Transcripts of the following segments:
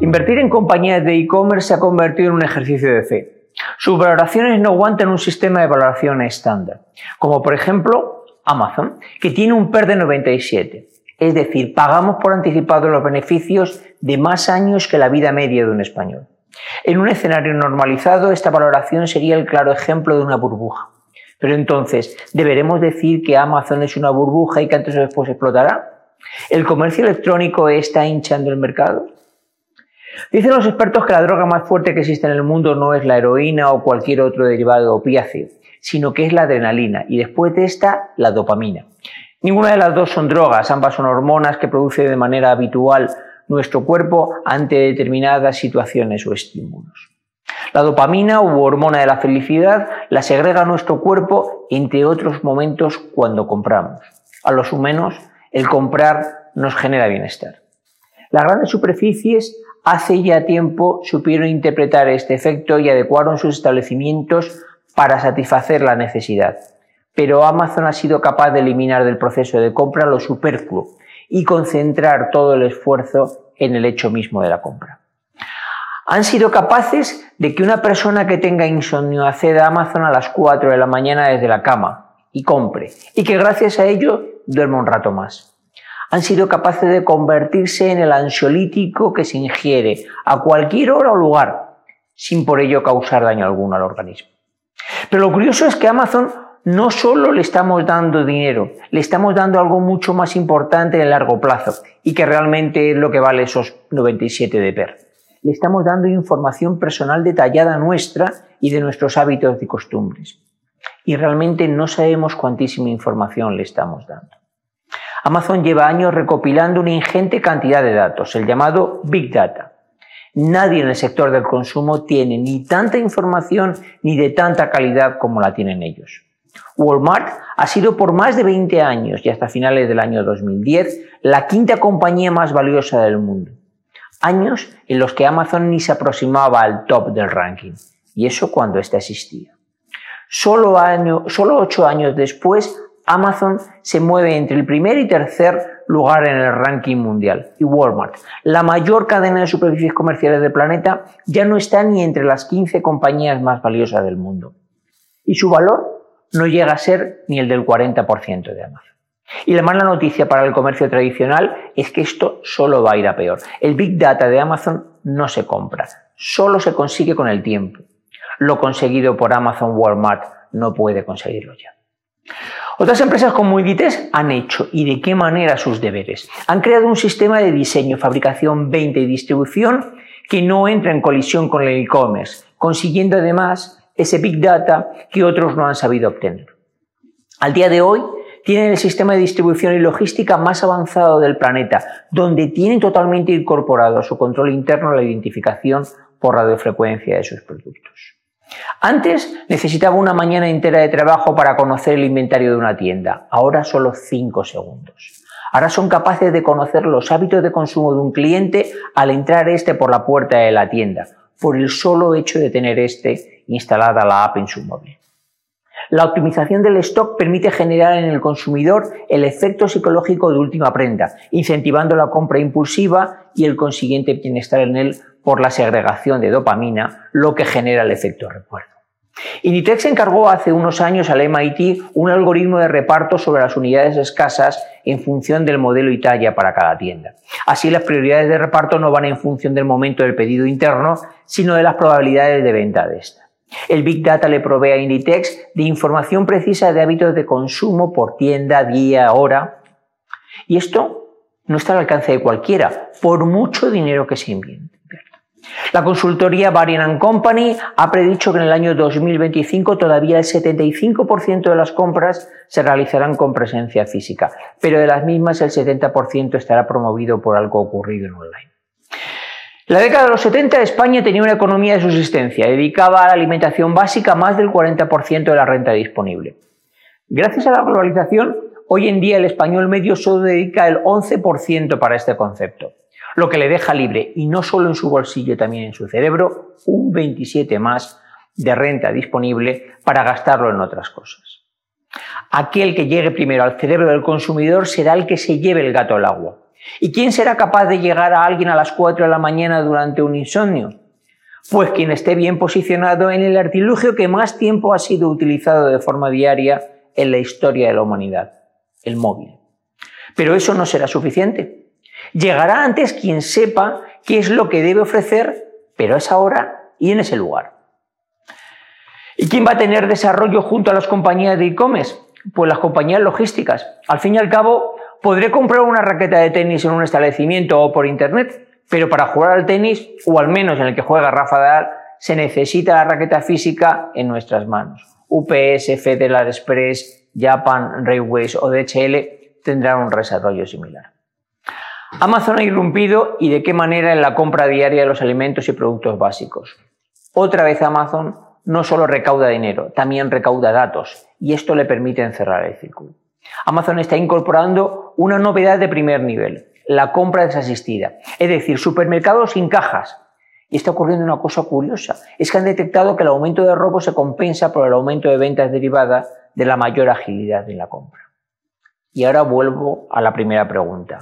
Invertir en compañías de e-commerce se ha convertido en un ejercicio de fe. Sus valoraciones no aguantan un sistema de valoración estándar, como por ejemplo Amazon, que tiene un PER de 97. Es decir, pagamos por anticipado los beneficios de más años que la vida media de un español. En un escenario normalizado, esta valoración sería el claro ejemplo de una burbuja. Pero entonces, ¿deberemos decir que Amazon es una burbuja y que antes o después explotará? ¿El comercio electrónico está hinchando el mercado? Dicen los expertos que la droga más fuerte que existe en el mundo no es la heroína o cualquier otro derivado opiáceo, sino que es la adrenalina y después de esta, la dopamina. Ninguna de las dos son drogas, ambas son hormonas que produce de manera habitual nuestro cuerpo ante determinadas situaciones o estímulos. La dopamina u hormona de la felicidad la segrega nuestro cuerpo entre otros momentos cuando compramos. A los humanos, el comprar nos genera bienestar. Las grandes superficies hace ya tiempo supieron interpretar este efecto y adecuaron sus establecimientos para satisfacer la necesidad. Pero Amazon ha sido capaz de eliminar del proceso de compra lo superfluo y concentrar todo el esfuerzo en el hecho mismo de la compra. Han sido capaces de que una persona que tenga insomnio acceda a Amazon a las 4 de la mañana desde la cama y compre, y que gracias a ello duerma un rato más. Han sido capaces de convertirse en el ansiolítico que se ingiere a cualquier hora o lugar, sin por ello causar daño alguno al organismo. Pero lo curioso es que Amazon no solo le estamos dando dinero, le estamos dando algo mucho más importante en largo plazo y que realmente es lo que vale esos 97 de PER. Le estamos dando información personal detallada nuestra y de nuestros hábitos y costumbres. Y realmente no sabemos cuantísima información le estamos dando. Amazon lleva años recopilando una ingente cantidad de datos, el llamado Big Data. Nadie en el sector del consumo tiene ni tanta información ni de tanta calidad como la tienen ellos. Walmart ha sido por más de 20 años y hasta finales del año 2010 la quinta compañía más valiosa del mundo. Años en los que Amazon ni se aproximaba al top del ranking. Y eso cuando éste existía. Solo, solo ocho años después, Amazon se mueve entre el primer y tercer lugar en el ranking mundial. Y Walmart, la mayor cadena de superficies comerciales del planeta, ya no está ni entre las 15 compañías más valiosas del mundo. Y su valor no llega a ser ni el del 40% de Amazon. Y la mala noticia para el comercio tradicional es que esto solo va a ir a peor. El Big Data de Amazon no se compra, solo se consigue con el tiempo. Lo conseguido por Amazon Walmart no puede conseguirlo ya. Otras empresas como Inditex han hecho y de qué manera sus deberes. Han creado un sistema de diseño, fabricación, venta y distribución que no entra en colisión con el e-commerce, consiguiendo además ese Big Data que otros no han sabido obtener. Al día de hoy, tienen el sistema de distribución y logística más avanzado del planeta, donde tienen totalmente incorporado a su control interno la identificación por radiofrecuencia de sus productos. Antes necesitaba una mañana entera de trabajo para conocer el inventario de una tienda, ahora solo 5 segundos. Ahora son capaces de conocer los hábitos de consumo de un cliente al entrar este por la puerta de la tienda, por el solo hecho de tener este instalada la app en su móvil. La optimización del stock permite generar en el consumidor el efecto psicológico de última prenda, incentivando la compra impulsiva y el consiguiente bienestar en él por la segregación de dopamina, lo que genera el efecto recuerdo. Inditex encargó hace unos años al MIT un algoritmo de reparto sobre las unidades escasas en función del modelo y talla para cada tienda. Así las prioridades de reparto no van en función del momento del pedido interno, sino de las probabilidades de venta de esta. El Big Data le provee a Inditex de información precisa de hábitos de consumo por tienda, día, hora. Y esto no está al alcance de cualquiera, por mucho dinero que se invierta. La consultoría Varian Company ha predicho que en el año 2025 todavía el 75% de las compras se realizarán con presencia física, pero de las mismas el 70% estará promovido por algo ocurrido en online. La década de los 70 España tenía una economía de subsistencia, dedicaba a la alimentación básica más del 40% de la renta disponible. Gracias a la globalización, hoy en día el español medio solo dedica el 11% para este concepto lo que le deja libre, y no solo en su bolsillo, también en su cerebro, un 27 más de renta disponible para gastarlo en otras cosas. Aquel que llegue primero al cerebro del consumidor será el que se lleve el gato al agua. ¿Y quién será capaz de llegar a alguien a las 4 de la mañana durante un insomnio? Pues quien esté bien posicionado en el artilugio que más tiempo ha sido utilizado de forma diaria en la historia de la humanidad, el móvil. Pero eso no será suficiente. Llegará antes quien sepa qué es lo que debe ofrecer, pero a esa hora y en ese lugar. ¿Y quién va a tener desarrollo junto a las compañías de e-commerce? Pues las compañías logísticas. Al fin y al cabo, podré comprar una raqueta de tenis en un establecimiento o por internet, pero para jugar al tenis, o al menos en el que juega Rafa Nadal, se necesita la raqueta física en nuestras manos. UPS, Federal Express, Japan Railways o DHL tendrán un desarrollo similar. Amazon ha irrumpido y de qué manera en la compra diaria de los alimentos y productos básicos. Otra vez Amazon no solo recauda dinero, también recauda datos y esto le permite encerrar el círculo. Amazon está incorporando una novedad de primer nivel, la compra desasistida, es decir, supermercados sin cajas. Y está ocurriendo una cosa curiosa, es que han detectado que el aumento de robo se compensa por el aumento de ventas derivadas de la mayor agilidad en la compra. Y ahora vuelvo a la primera pregunta.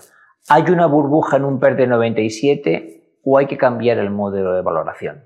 ¿Hay una burbuja en un PER de 97 o hay que cambiar el modelo de valoración?